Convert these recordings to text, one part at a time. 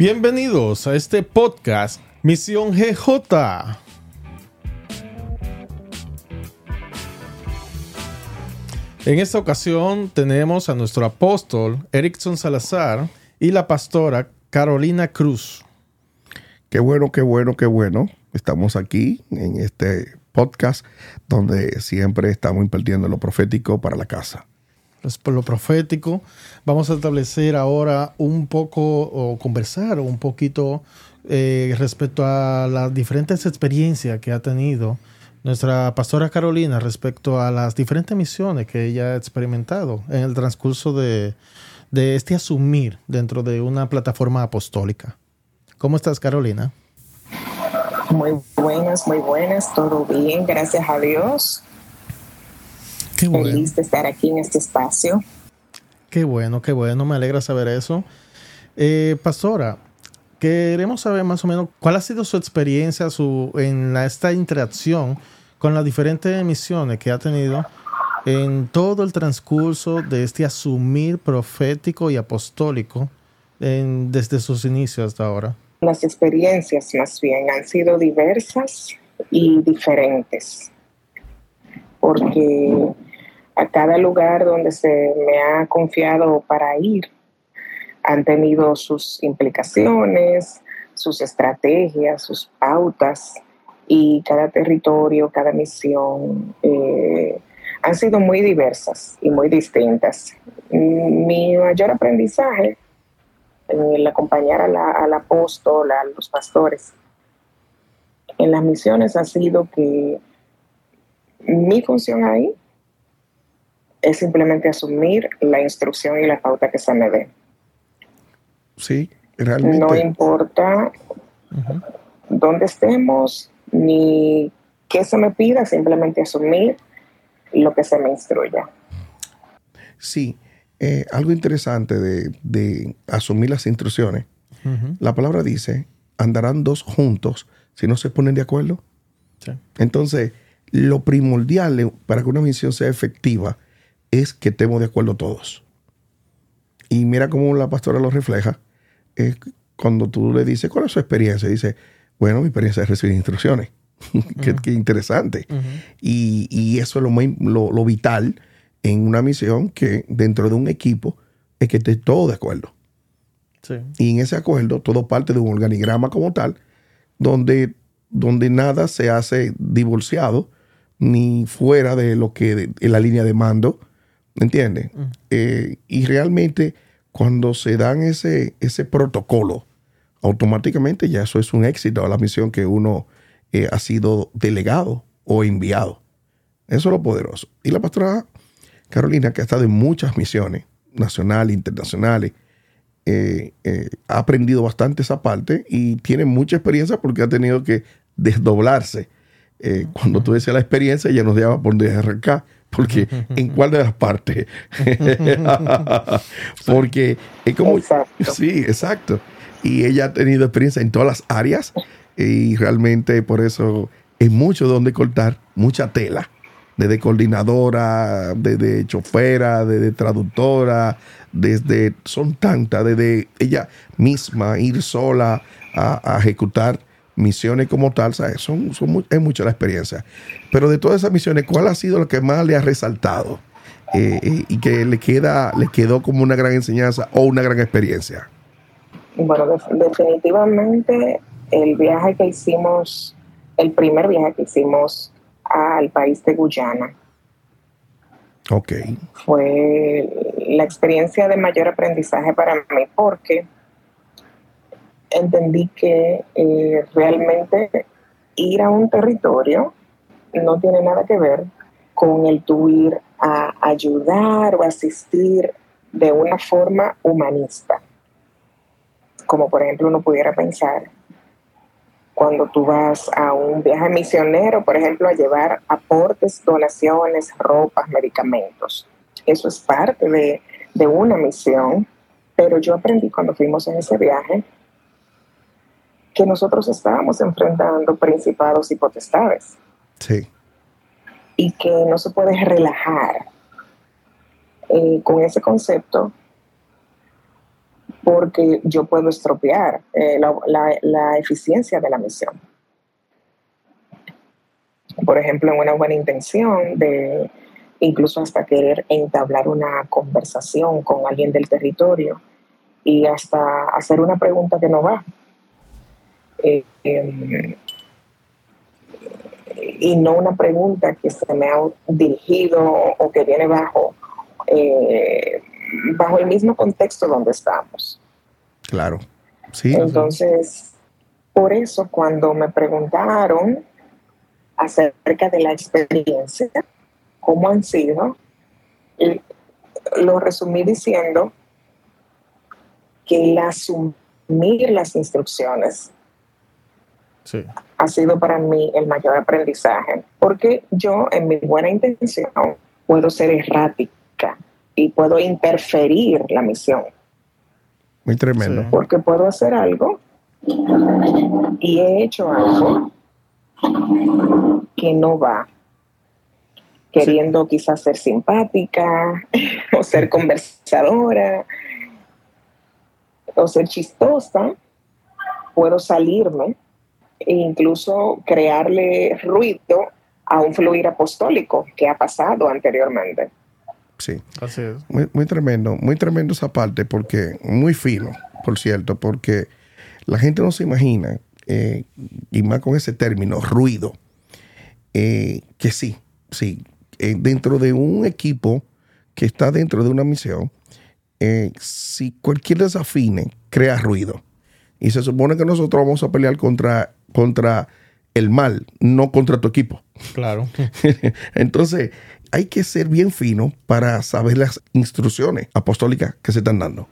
Bienvenidos a este podcast Misión GJ. En esta ocasión tenemos a nuestro apóstol Erickson Salazar y la pastora Carolina Cruz. Qué bueno, qué bueno, qué bueno. Estamos aquí en este podcast donde siempre estamos impartiendo lo profético para la casa por lo profético. Vamos a establecer ahora un poco o conversar un poquito eh, respecto a las diferentes experiencias que ha tenido nuestra pastora Carolina respecto a las diferentes misiones que ella ha experimentado en el transcurso de, de este asumir dentro de una plataforma apostólica. ¿Cómo estás, Carolina? Muy buenas, muy buenas, todo bien, gracias a Dios. Qué Feliz de estar aquí en este espacio. Qué bueno, qué bueno, me alegra saber eso. Eh, pastora, queremos saber más o menos cuál ha sido su experiencia su, en esta interacción con las diferentes misiones que ha tenido en todo el transcurso de este asumir profético y apostólico desde sus inicios hasta ahora. Las experiencias más bien han sido diversas y diferentes, porque a cada lugar donde se me ha confiado para ir han tenido sus implicaciones, sus estrategias, sus pautas y cada territorio, cada misión eh, han sido muy diversas y muy distintas. Mi mayor aprendizaje en el acompañar al apóstol, a los pastores, en las misiones ha sido que mi función ahí es simplemente asumir la instrucción y la pauta que se me dé. Sí, realmente. No importa dónde estemos ni qué se me pida, simplemente asumir lo que se me instruya. Sí, eh, algo interesante de, asumir las instrucciones. La palabra dice, andarán dos juntos si no se ponen de acuerdo. Entonces, lo primordial para que una misión sea efectiva es que estemos de acuerdo todos. Y mira cómo la pastora lo refleja. Es cuando tú le dices, ¿cuál es su experiencia? Dice, bueno, mi experiencia es recibir instrucciones. qué, interesante. y, eso es lo, lo, vital en una misión que dentro de un equipo es que esté todo de acuerdo. Y en ese acuerdo todo parte de un organigrama como tal, donde, donde nada se hace divorciado ni fuera de lo que en la línea de mando ¿Me entiendes? Mm. Eh, y realmente cuando se dan ese, ese protocolo, automáticamente ya eso es un éxito a la misión que uno eh, ha sido delegado o enviado. Eso es lo poderoso. Y la pastora Carolina, que ha estado en muchas misiones, nacionales, internacionales, eh, ha aprendido bastante esa parte y tiene mucha experiencia porque ha tenido que desdoblarse. cuando tú decías la experiencia, ya nos llama por DRK porque ¿en cuál de las partes? porque es como... Sí, exacto. Y ella ha tenido experiencia en todas las áreas y realmente por eso es mucho donde cortar, mucha tela, desde coordinadora, desde chofera, desde traductora, desde, son tantas, desde ella misma ir sola a, a ejecutar misiones como tal, ¿sabes? Son, son es mucha la experiencia. Pero de todas esas misiones, ¿cuál ha sido lo que más le ha resaltado eh, eh, y que le, queda, le quedó como una gran enseñanza o una gran experiencia? Bueno, definitivamente el viaje que hicimos, el primer viaje que hicimos al país de Guyana. Ok. Fue la experiencia de mayor aprendizaje para mí porque entendí que eh, realmente ir a un territorio no tiene nada que ver con el tu ir a ayudar o asistir de una forma humanista. Como por ejemplo uno pudiera pensar cuando tú vas a un viaje misionero, por ejemplo, a llevar aportes, donaciones, ropas, medicamentos. Eso es parte de, de una misión, pero yo aprendí cuando fuimos en ese viaje que nosotros estábamos enfrentando principados y potestades. Sí. Y que no se puede relajar eh, con ese concepto porque yo puedo estropear eh, la, eficiencia de la misión. Por ejemplo, en una buena intención de incluso hasta querer entablar una conversación con alguien del territorio y hasta hacer una pregunta que no va. Eh, y no una pregunta que se me ha dirigido o que viene bajo eh, bajo el mismo contexto donde estamos. Claro, sí. Entonces, por eso cuando me preguntaron acerca de la experiencia, cómo han sido, lo resumí diciendo que el asumir las instrucciones ha sido para mí el mayor aprendizaje, porque yo en mi buena intención puedo ser errática y puedo interferir la misión. Muy tremendo. Porque puedo hacer algo y he hecho algo que no va, queriendo quizás ser simpática o ser conversadora o ser chistosa, puedo salirme e incluso crearle ruido a un fluir apostólico que ha pasado anteriormente. Sí. Así es. Muy, tremendo, muy tremendo esa parte, porque muy fino, por cierto, porque la gente no se imagina, eh, y más con ese término, ruido, eh, que sí, sí, eh, dentro de un equipo que está dentro de una misión, si cualquier desafine crea ruido. Y se supone que nosotros vamos a pelear contra, contra el mal, no contra tu equipo. Claro. Entonces, hay que ser bien fino para saber las instrucciones apostólicas que se están dando.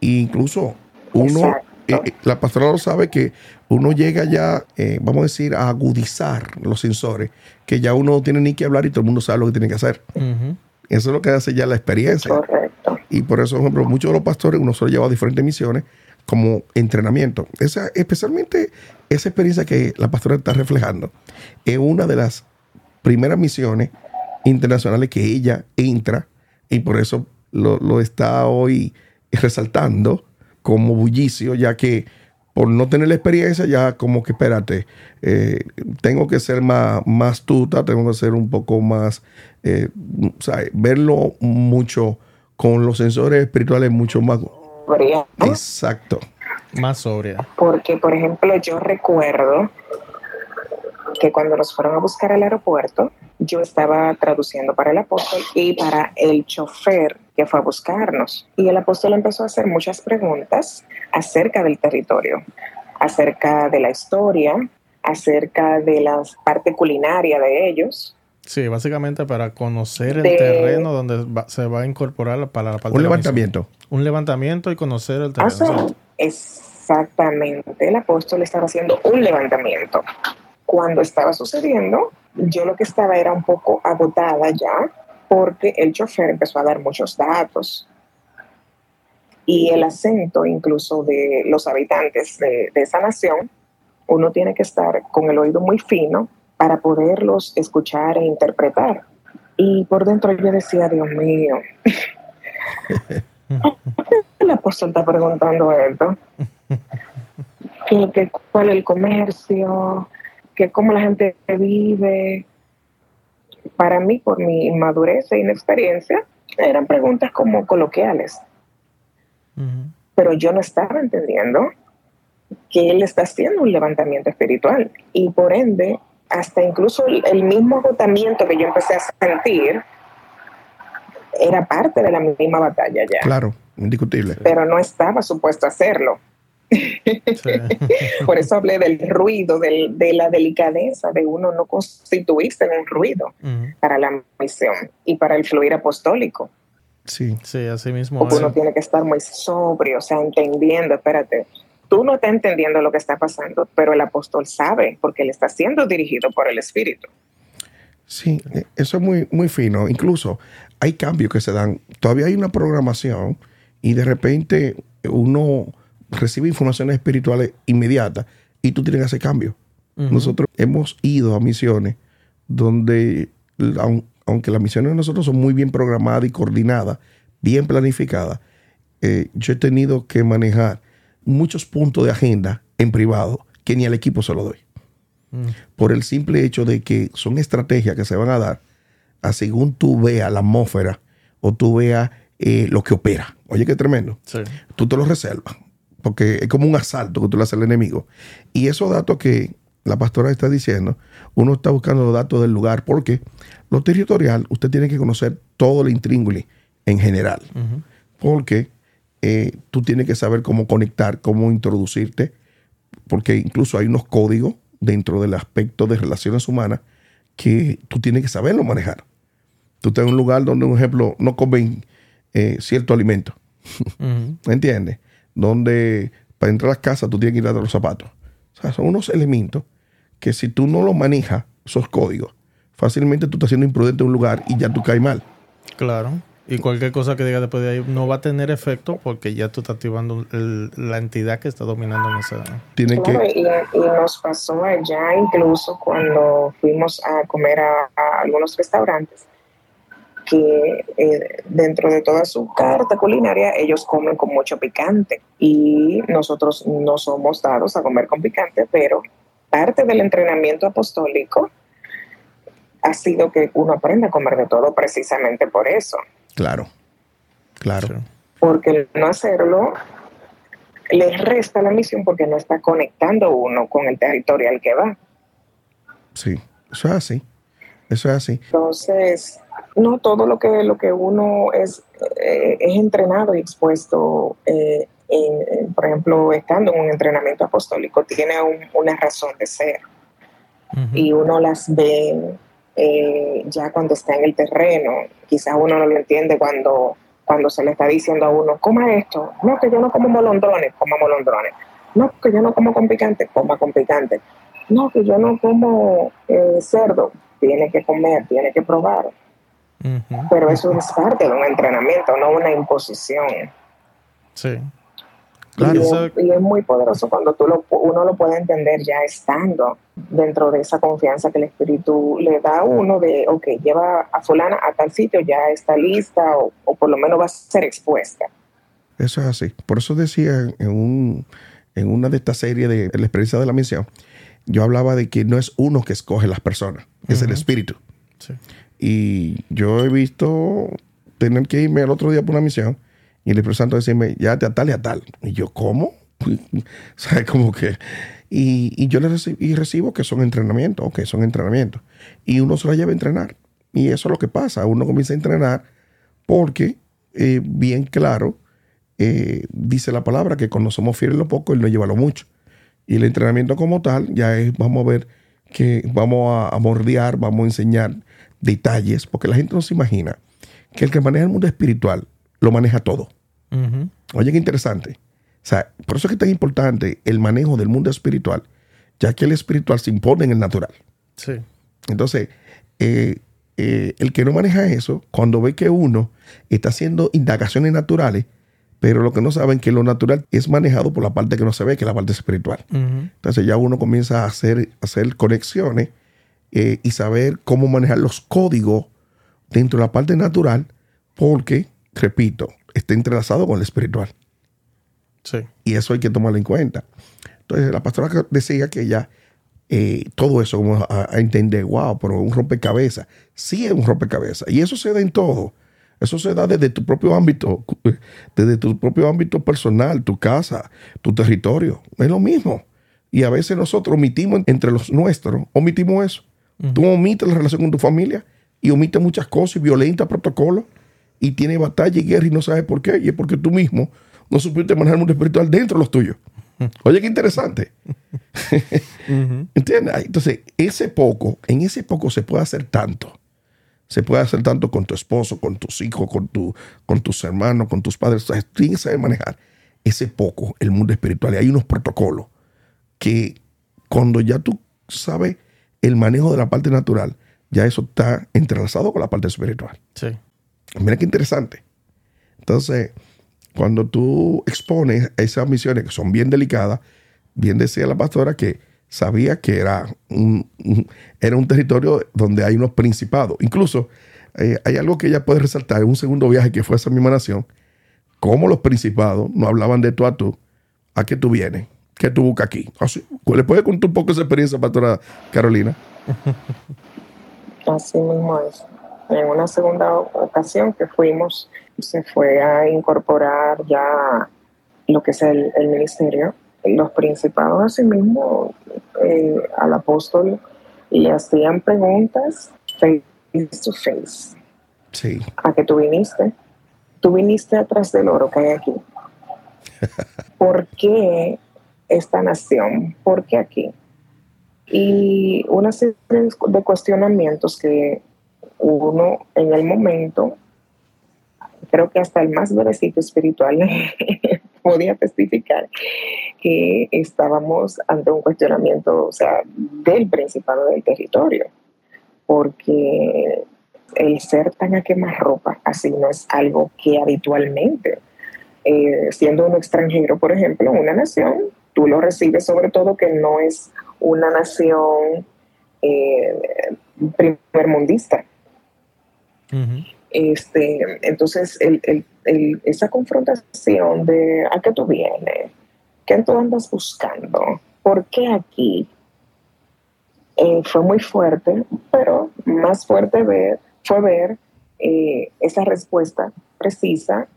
E incluso uno, eh, eh, la pastora lo sabe que uno llega ya, eh, vamos a decir, a agudizar los sensores, que ya uno no tiene ni que hablar y todo el mundo sabe lo que tiene que hacer. Eso es lo que hace ya la experiencia. Correcto. Y por eso, por ejemplo, muchos de los pastores, uno se lo lleva a diferentes misiones como entrenamiento. Esa, especialmente esa experiencia que la pastora está reflejando, es una de las primeras misiones internacionales que ella entra y por eso lo, está hoy resaltando como bullicio, ya que por no tener la experiencia, ya como que espérate, eh, tengo que ser más, más tuta, tengo que ser un poco más, eh, verlo mucho con los sensores espirituales mucho más... Exacto. Más sobria. Porque, por ejemplo, yo recuerdo que cuando nos fueron a buscar al aeropuerto, yo estaba traduciendo para el apóstol y para el chofer que fue a buscarnos. Y el apóstol empezó a hacer muchas preguntas acerca del territorio, acerca de la historia, acerca de la parte culinaria de ellos. Sí, básicamente para conocer el terreno donde se va a incorporar para la parte Un levantamiento. Un levantamiento y conocer el terreno. exactamente. El apóstol estaba haciendo un levantamiento. Cuando estaba sucediendo, yo lo que estaba era un poco agotada ya porque el chofer empezó a dar muchos datos y el acento incluso de los habitantes de, esa nación, uno tiene que estar con el oído muy fino para poderlos escuchar e interpretar. Y por dentro yo decía, Dios mío, el apóstol está preguntando esto. ¿Qué, cuál es el comercio? que cómo la gente vive. Para mí, por mi inmadurez e inexperiencia, eran preguntas como coloquiales. Pero yo no estaba entendiendo que él está haciendo un levantamiento espiritual y por ende, hasta incluso el mismo agotamiento que yo empecé a sentir era parte de la misma batalla ya. Claro, indiscutible. Pero no estaba supuesto a hacerlo. Por eso hablé del ruido, de la delicadeza de uno no constituirse en un ruido para la misión y para el fluir apostólico. Sí, sí, así mismo. Porque uno tiene que estar muy sobrio, o sea, entendiendo, espérate, tú no estás entendiendo lo que está pasando, pero el apóstol sabe porque él está siendo dirigido por el Espíritu. Sí, eso es muy, muy fino. Incluso hay cambios que se dan. Todavía hay una programación y de repente uno recibe informaciones espirituales inmediatas y tú tienes que hacer cambio. Nosotros hemos ido a misiones donde, aunque las misiones de nosotros son muy bien programadas y coordinadas, bien planificadas, eh, yo he tenido que manejar muchos puntos de agenda en privado que ni al equipo se lo doy. Mm. Por el simple hecho de que son estrategias que se van a dar a según tú veas la atmósfera o tú veas eh, lo que opera. Oye, qué tremendo. Tú te lo reservas, porque es como un asalto que tú le haces al enemigo. Y esos datos que la pastora está diciendo, uno está buscando los datos del lugar, porque lo territorial, usted tiene que conocer todo el intríngulis en general, porque eh, tú tienes que saber cómo conectar, cómo introducirte, porque incluso hay unos códigos dentro del aspecto de relaciones humanas que tú tienes que saberlo manejar. Tú estás en un lugar donde, por ejemplo, no comen eh, cierto alimento. ¿Me entiendes? Donde para entrar a las casas tú tienes que ir a dar los zapatos. O sea, son unos elementos que si tú no los manejas, esos códigos, fácilmente tú estás siendo imprudente en un lugar y ya tú caes mal. Claro. Y cualquier cosa que diga después de ahí no va a tener efecto porque ya tú estás activando la entidad que está dominando en esa. Tiene que... y, nos pasó allá incluso cuando fuimos a comer a algunos restaurantes que eh, dentro de toda su carta culinaria ellos comen con mucho picante y nosotros no somos dados a comer con picante, pero parte del entrenamiento apostólico ha sido que uno aprenda a comer de todo precisamente por eso. Claro, claro. Porque no hacerlo le resta la misión porque no está conectando uno con el territorio al que va. Sí, eso es así. Eso es así. Entonces, no todo lo que, lo que uno es, eh, es entrenado y expuesto, eh, en, por ejemplo, estando en un entrenamiento apostólico, tiene una razón de ser. Y uno las ve eh, ya cuando está en el terreno. Quizás uno no lo entiende cuando, cuando se le está diciendo a uno, coma esto. No, que yo no como molondrones, coma molondrones. No, que yo no como con picante, coma con picante. No, que yo no como cerdo, tiene que comer, tiene que probar. Pero eso es parte de un entrenamiento, no una imposición. Sí. Claro, y, es, muy poderoso cuando tú lo, uno lo puede entender ya estando dentro de esa confianza que el espíritu le da a uno de, ok, lleva a fulana a tal sitio, ya está lista o, por lo menos va a ser expuesta. Eso es así. Por eso decía en, un, en una de estas series de la experiencia de la misión, yo hablaba de que no es uno que escoge las personas, es el espíritu. Sí. Y yo he visto tener que irme al otro día por una misión y el Espíritu Santo decirme, ya a tal y a tal. Y yo, ¿cómo? ¿Sabes? Como que... Y, yo le recibo, y recibo que son entrenamientos, ok, son entrenamientos. Y uno se la lleva a entrenar. Y eso es lo que pasa. Uno comienza a entrenar porque, eh, bien claro, eh, dice la palabra que cuando somos fieles lo poco, Él nos lleva lo mucho. Y el entrenamiento como tal ya es, vamos a ver que vamos a, a mordear, vamos a enseñar detalles, porque la gente no se imagina que el que maneja el mundo espiritual lo maneja todo. Oye, qué interesante. O sea, por eso es que es tan importante el manejo del mundo espiritual, ya que el espiritual se impone en el natural. Sí. Entonces, eh, eh, el que no maneja eso, cuando ve que uno está haciendo indagaciones naturales, pero lo que no saben es que lo natural es manejado por la parte que no se ve, que es la parte espiritual. Entonces ya uno comienza a hacer, hacer conexiones eh, y saber cómo manejar los códigos dentro de la parte natural, porque, repito, está entrelazado con el espiritual. Sí. Y eso hay que tomarlo en cuenta. Entonces, la pastora decía que ya eh, todo eso, como a, entender, wow, pero un rompecabezas. Sí es un rompecabezas. Y eso se da en todo. Eso se da desde tu propio ámbito, desde tu propio ámbito personal, tu casa, tu territorio. Es lo mismo. Y a veces nosotros omitimos entre los nuestros, omitimos eso. Tú omites la relación con tu familia y omites muchas cosas y violentas protocolos y tienes batalla y guerra y no sabes por qué. Y es porque tú mismo no supiste manejar el mundo espiritual dentro de los tuyos. Oye, qué interesante. ¿Entiendes? Entonces, ese poco, en ese poco se puede hacer tanto. Se puede hacer tanto con tu esposo, con tus hijos, con, tu, con tus hermanos, con tus padres. O sea, tienes que saber manejar ese poco, el mundo espiritual. Y hay unos protocolos que cuando ya tú sabes el manejo de la parte natural, ya eso está entrelazado con la parte espiritual. Sí. Mira qué interesante. Entonces, cuando tú expones esas misiones que son bien delicadas, bien decía la pastora que sabía que era un, era un territorio donde hay unos principados. Incluso eh, hay algo que ella puede resaltar en un segundo viaje que fue a esa misma nación. cómo los principados no hablaban de tú a tú. ¿A qué tú vienes? ¿Qué tú buscas aquí? Así, ¿Le puedes contar un poco esa experiencia, pastora Carolina? Así mismo es. En una segunda ocasión que fuimos, se fue a incorporar ya lo que es el, ministerio. Los principados, asimismo, eh, al apóstol le hacían preguntas face to face. Sí. ¿A qué tú viniste? Tú viniste atrás del oro que hay aquí. ¿Por qué esta nación? ¿Por qué aquí? Y una serie de cuestionamientos que uno en el momento, creo que hasta el más bebecito espiritual podía testificar que estábamos ante un cuestionamiento, o sea, del principado del territorio, porque el ser tan a quemar ropa así no es algo que habitualmente, eh, siendo un extranjero, por ejemplo, en una nación, tú lo recibes sobre todo que no es una nación eh, primermundista. Este, entonces, esa confrontación de a qué tú vienes, qué tú andas buscando, por qué aquí, eh, fue muy fuerte, pero más fuerte ver, fue ver eh, esa respuesta precisa,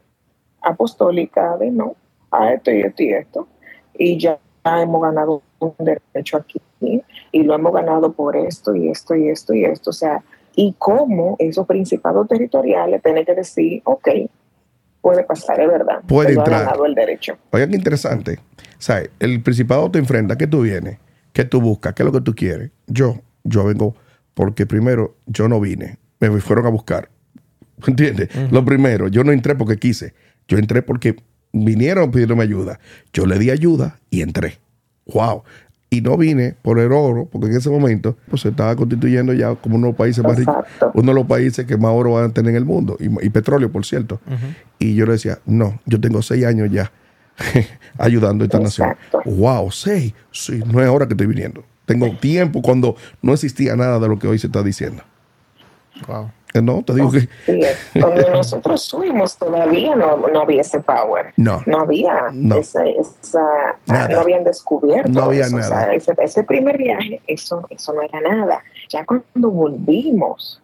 apostólica de no, a esto y esto y esto, y ya hemos ganado un derecho aquí y lo hemos ganado por esto y esto y esto y esto. O sea, y cómo esos principados territoriales tienen que decir, ok, puede pasar, es verdad. Puede entrar. ganado el derecho. Oiga, qué interesante. ¿Sabes? El principado te enfrenta, ¿qué tú vienes? ¿Qué tú buscas? ¿Qué es lo que tú quieres? Yo, yo vengo porque primero yo no vine, me fueron a buscar. ¿Entiendes? Lo primero, yo no entré porque quise, yo entré porque vinieron pidiéndome ayuda. Yo le di ayuda y entré. ¡Wow! Y no vine por el oro, porque en ese momento pues, se estaba constituyendo ya como uno de los países más ricos, uno de los países que más oro van a tener en el mundo, y, petróleo, por cierto. Y yo le decía, no, yo tengo seis años ya ayudando a esta nación. ¡Wow! Seis. Sí, no es ahora que estoy viniendo. Tengo tiempo cuando no existía nada de lo que hoy se está diciendo. Wow. No, te digo que. Cuando nosotros fuimos todavía no, no, había ese power. No. No había. No, esa, no habían descubierto. No había nada. ese, primer viaje, eso, eso no era nada. Ya cuando volvimos,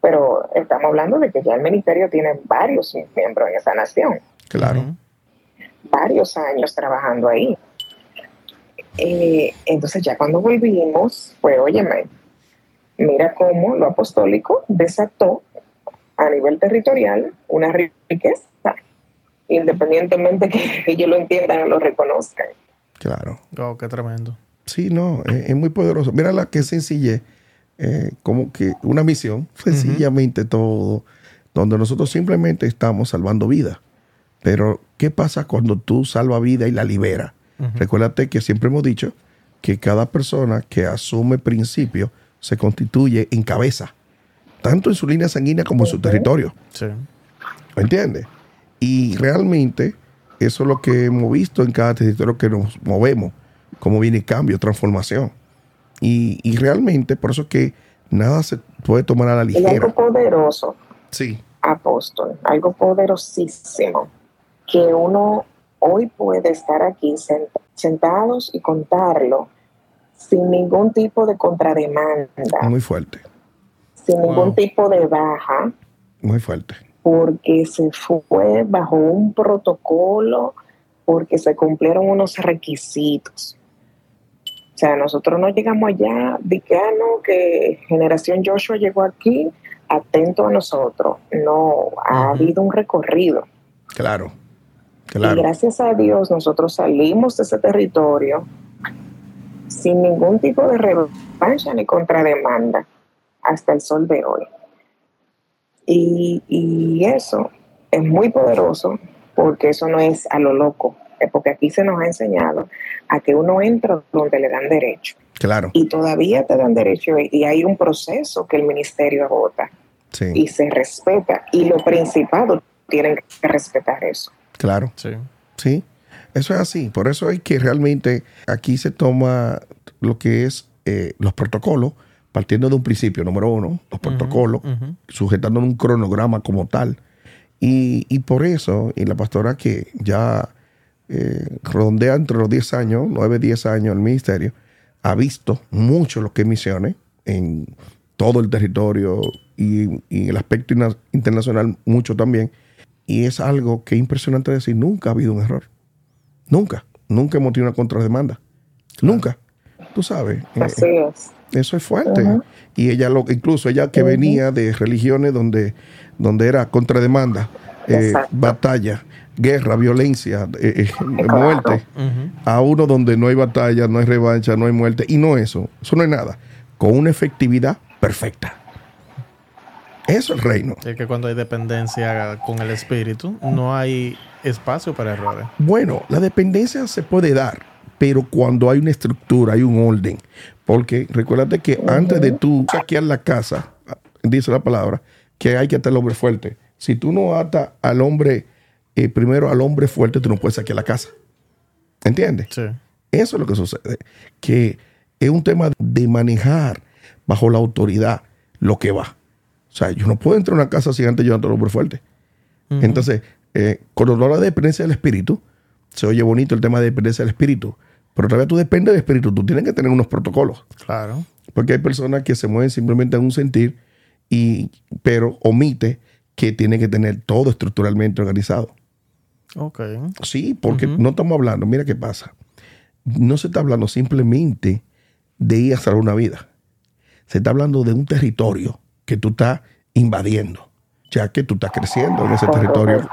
pero estamos hablando de que ya el ministerio tiene varios miembros en esa nación. Claro. Varios años trabajando ahí. Eh, entonces ya cuando volvimos, pues óyeme, mira cómo lo apostólico desató a nivel territorial una riqueza, independientemente que ellos lo entiendan o lo reconozcan. Claro. Oh, qué tremendo. Sí, no, es, muy poderoso. Mira la que sencille, eh, como que una misión, sencillamente todo, donde nosotros simplemente estamos salvando vida. Pero, ¿qué pasa cuando tú salvas vida y la liberas? Recuérdate que siempre hemos dicho que cada persona que asume principios se constituye en cabeza, tanto en su línea sanguínea como en su territorio. Sí. ¿Me entiendes? Y realmente eso es lo que hemos visto en cada territorio que nos movemos, cómo viene cambio, transformación. Y, realmente, por eso es que nada se puede tomar a la ligera. algo poderoso. Sí. Apóstol, algo poderosísimo, que uno hoy puede estar aquí sentados y contarlo sin ningún tipo de contrademanda. Muy fuerte. Sin ningún tipo de baja. Muy fuerte. Porque se fue bajo un protocolo, porque se cumplieron unos requisitos. O sea, nosotros no llegamos allá, que, ah, que generación Joshua llegó aquí atento a nosotros. No, ha habido un recorrido. Claro, claro. Y gracias a Dios nosotros salimos de ese territorio sin ningún tipo de revancha ni contrademanda hasta el sol de hoy. Y, eso es muy poderoso porque eso no es a lo loco, porque aquí se nos ha enseñado a que uno entra donde le dan derecho. Claro. Y todavía te dan derecho y hay un proceso que el ministerio agota. Y se respeta. Y los principados tienen que respetar eso. Claro. Sí. Sí. Eso es así. Por eso hay que realmente aquí se toma lo que es eh, los protocolos, partiendo de un principio, número uno, los protocolos, sujetando un cronograma como tal. Y, por eso, y la pastora que ya eh, entre los 10 años, 9, 10 años el ministerio, ha visto mucho lo que es misiones en todo el territorio y, en el aspecto internacional mucho también. Y es algo que es impresionante decir, nunca ha habido un error. Nunca. Nunca hemos tenido una contrademanda. Nunca. Tú sabes. Eh, Así es. Eso es fuerte. Y ella, lo, incluso ella que venía de religiones donde, donde era contrademanda, eh, batalla, guerra, violencia, eh, muerte, a uno donde no hay batalla, no hay revancha, no hay muerte, y no eso, eso no es nada, con una efectividad perfecta. Eso es el reino. Es que cuando hay dependencia con el espíritu, no hay espacio para errores. Bueno, la dependencia se puede dar, pero cuando hay una estructura, hay un orden. Porque recuérdate que antes de tú saquear la casa, dice la palabra, que hay que atar al hombre fuerte. Si tú no atas al hombre, eh, primero al hombre fuerte, tú no puedes saquear la casa. ¿Entiendes? Sí. Eso es lo que sucede. Que es un tema de manejar bajo la autoridad lo que va. O sea, yo no puedo entrar a una casa sin antes llevando al hombre fuerte. Entonces, eh, cuando habla de dependencia del espíritu, se oye bonito el tema de dependencia del espíritu, pero todavía tú dependes del espíritu, tú tienes que tener unos protocolos. Claro. Porque hay personas que se mueven simplemente en un sentir, y, pero omite que tiene que tener todo estructuralmente organizado. Ok. Sí, porque no estamos hablando, mira qué pasa. No se está hablando simplemente de ir a salvar una vida. Se está hablando de un territorio que tú estás invadiendo, ya que tú estás creciendo en ese territorio.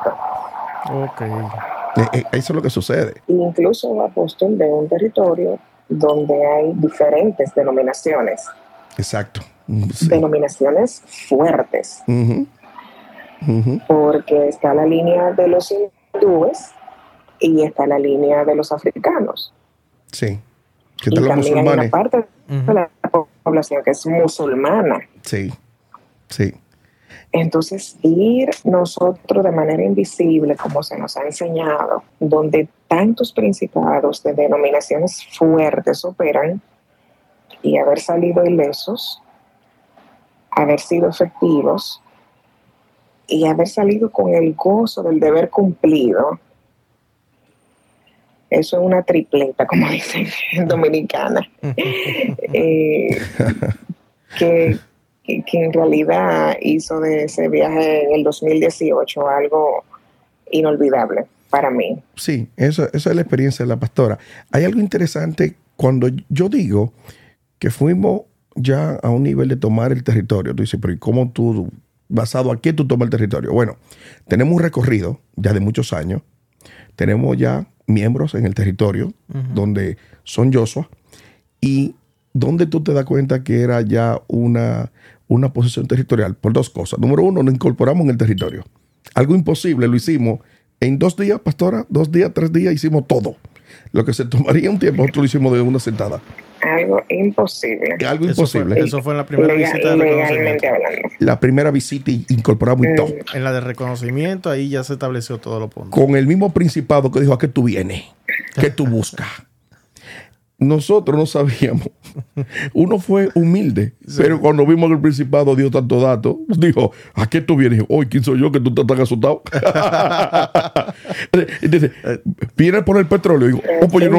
Ok. Eh, eh, eso es lo que sucede. Incluso apóstol de un territorio donde hay diferentes denominaciones. Exacto. Mm, denominaciones fuertes. Porque está la línea de los hindúes y está la línea de los africanos. Sí. Que y también hay una parte de la población que es musulmana. Sí, sí. Entonces, ir nosotros de manera invisible, como se nos ha enseñado, donde tantos principados de denominaciones fuertes operan y haber salido ilesos, haber sido efectivos y haber salido con el gozo del deber cumplido, eso es una tripleta, como dicen en dominicana, eh, que que, en realidad hizo de ese viaje en el 2018 algo inolvidable para mí. Sí, eso, esa es la experiencia de la pastora. Hay algo interesante cuando yo digo que fuimos ya a un nivel de tomar el territorio. Tú dices, pero ¿y cómo tú, basado a qué tú tomas el territorio? Bueno, tenemos un recorrido ya de muchos años. Tenemos ya miembros en el territorio donde son Joshua y donde tú te das cuenta que era ya una una posición territorial por dos cosas. Número uno, nos incorporamos en el territorio. Algo imposible, lo hicimos en dos días, pastora, dos días, tres días, hicimos todo. Lo que se tomaría un tiempo, nosotros lo hicimos de una sentada. Algo imposible. Algo imposible. eso fue en la primera visita de reconocimiento. La primera visita incorporamos y todo. En la de reconocimiento, ahí ya se estableció todo lo punto. Con el mismo principado que dijo, ¿a qué tú vienes? ¿Qué tú buscas? Nosotros no sabíamos. Uno fue humilde, pero cuando vimos que el principado dio tanto dato, dijo, ¿a qué tú vienes? Hoy, ¿quién soy yo que tú estás tan asustado? Dice, viene por el petróleo. Digo, oh, pues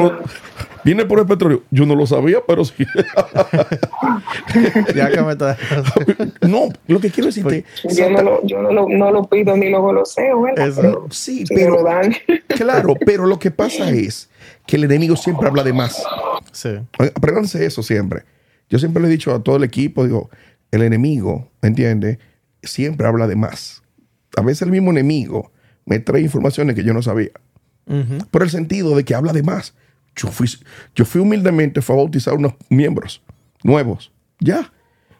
viene por el petróleo. Yo no lo sabía, pero sí. ya que me está... no, lo que quiero decirte... Pues, yo, no lo, yo no, lo, no lo, pido ni lo goloseo, sí, pero... claro, pero lo que pasa es que el enemigo siempre habla de más. Sí. Apréndanse eso siempre. Yo siempre le he dicho a todo el equipo, digo, el enemigo, ¿me entiendes? Siempre habla de más. A veces el mismo enemigo me trae informaciones que yo no sabía. Por el sentido de que habla de más. Yo fui, yo fui humildemente, fue a bautizar unos miembros nuevos. Ya.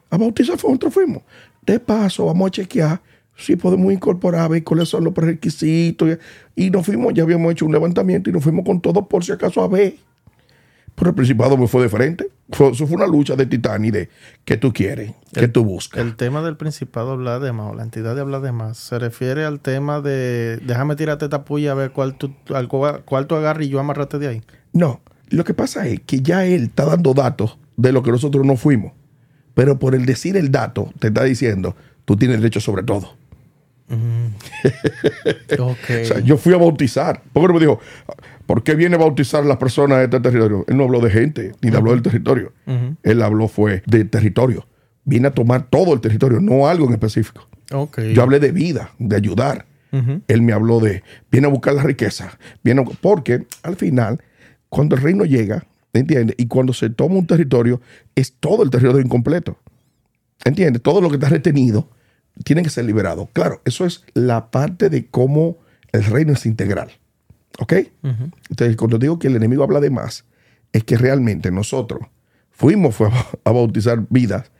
A bautizar fue nosotros fuimos. De paso, vamos a chequear si podemos incorporar, ver cuáles son los requisitos. Y nos fuimos, ya habíamos hecho un levantamiento y nos fuimos con todo por si acaso a ver. Pero el principado me fue de frente. eso fue una lucha de titán y de qué tú quieres, qué tú buscas. El tema del principado habla de más, o la entidad de habla de más, se refiere al tema de déjame tirarte esta puya a ver cuál tú, cuál tú agarras y yo amarrate de ahí. No, lo que pasa es que ya él está dando datos de lo que nosotros no fuimos. Pero por el decir el dato, te está diciendo, tú tienes derecho sobre todo. o sea, yo fui a bautizar. Porque me dijo, ¿por qué viene a bautizar a las personas de este territorio? Él no habló de gente, ni habló del territorio. Él habló fue de territorio. Viene a tomar todo el territorio, no algo en específico. Yo hablé de vida, de ayudar. Él me habló de, viene a buscar la riqueza. Viene porque al final, cuando el reino llega, ¿entiendes? Y cuando se toma un territorio, es todo el territorio incompleto. ¿Entiendes? Todo lo que está retenido tiene que ser liberado. Claro, eso es la parte de cómo el reino es integral. ¿Ok? Entonces, cuando digo que el enemigo habla de más, es que realmente nosotros fuimos a bautizar vidas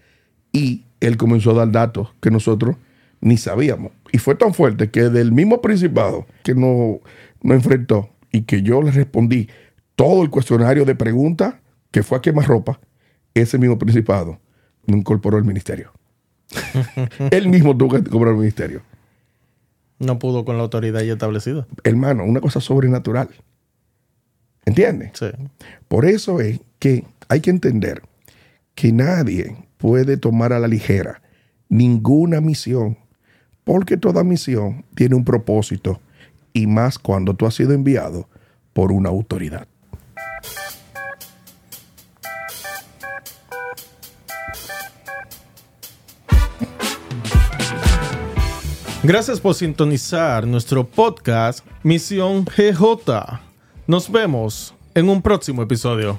y él comenzó a dar datos que nosotros ni sabíamos. Y fue tan fuerte que del mismo principado que nos, nos enfrentó y que yo le respondí todo el cuestionario de preguntas que fue a quemar ropa, ese mismo principado no incorporó el ministerio. Él mismo tuvo que cobrar el ministerio. No pudo con la autoridad ya establecida. Hermano, una cosa sobrenatural. ¿Entiendes? Sí. Por eso es que hay que entender que nadie puede tomar a la ligera ninguna misión, porque toda misión tiene un propósito, y más cuando tú has sido enviado por una autoridad. Gracias por sintonizar nuestro podcast Misión GJ. Nos vemos en un próximo episodio.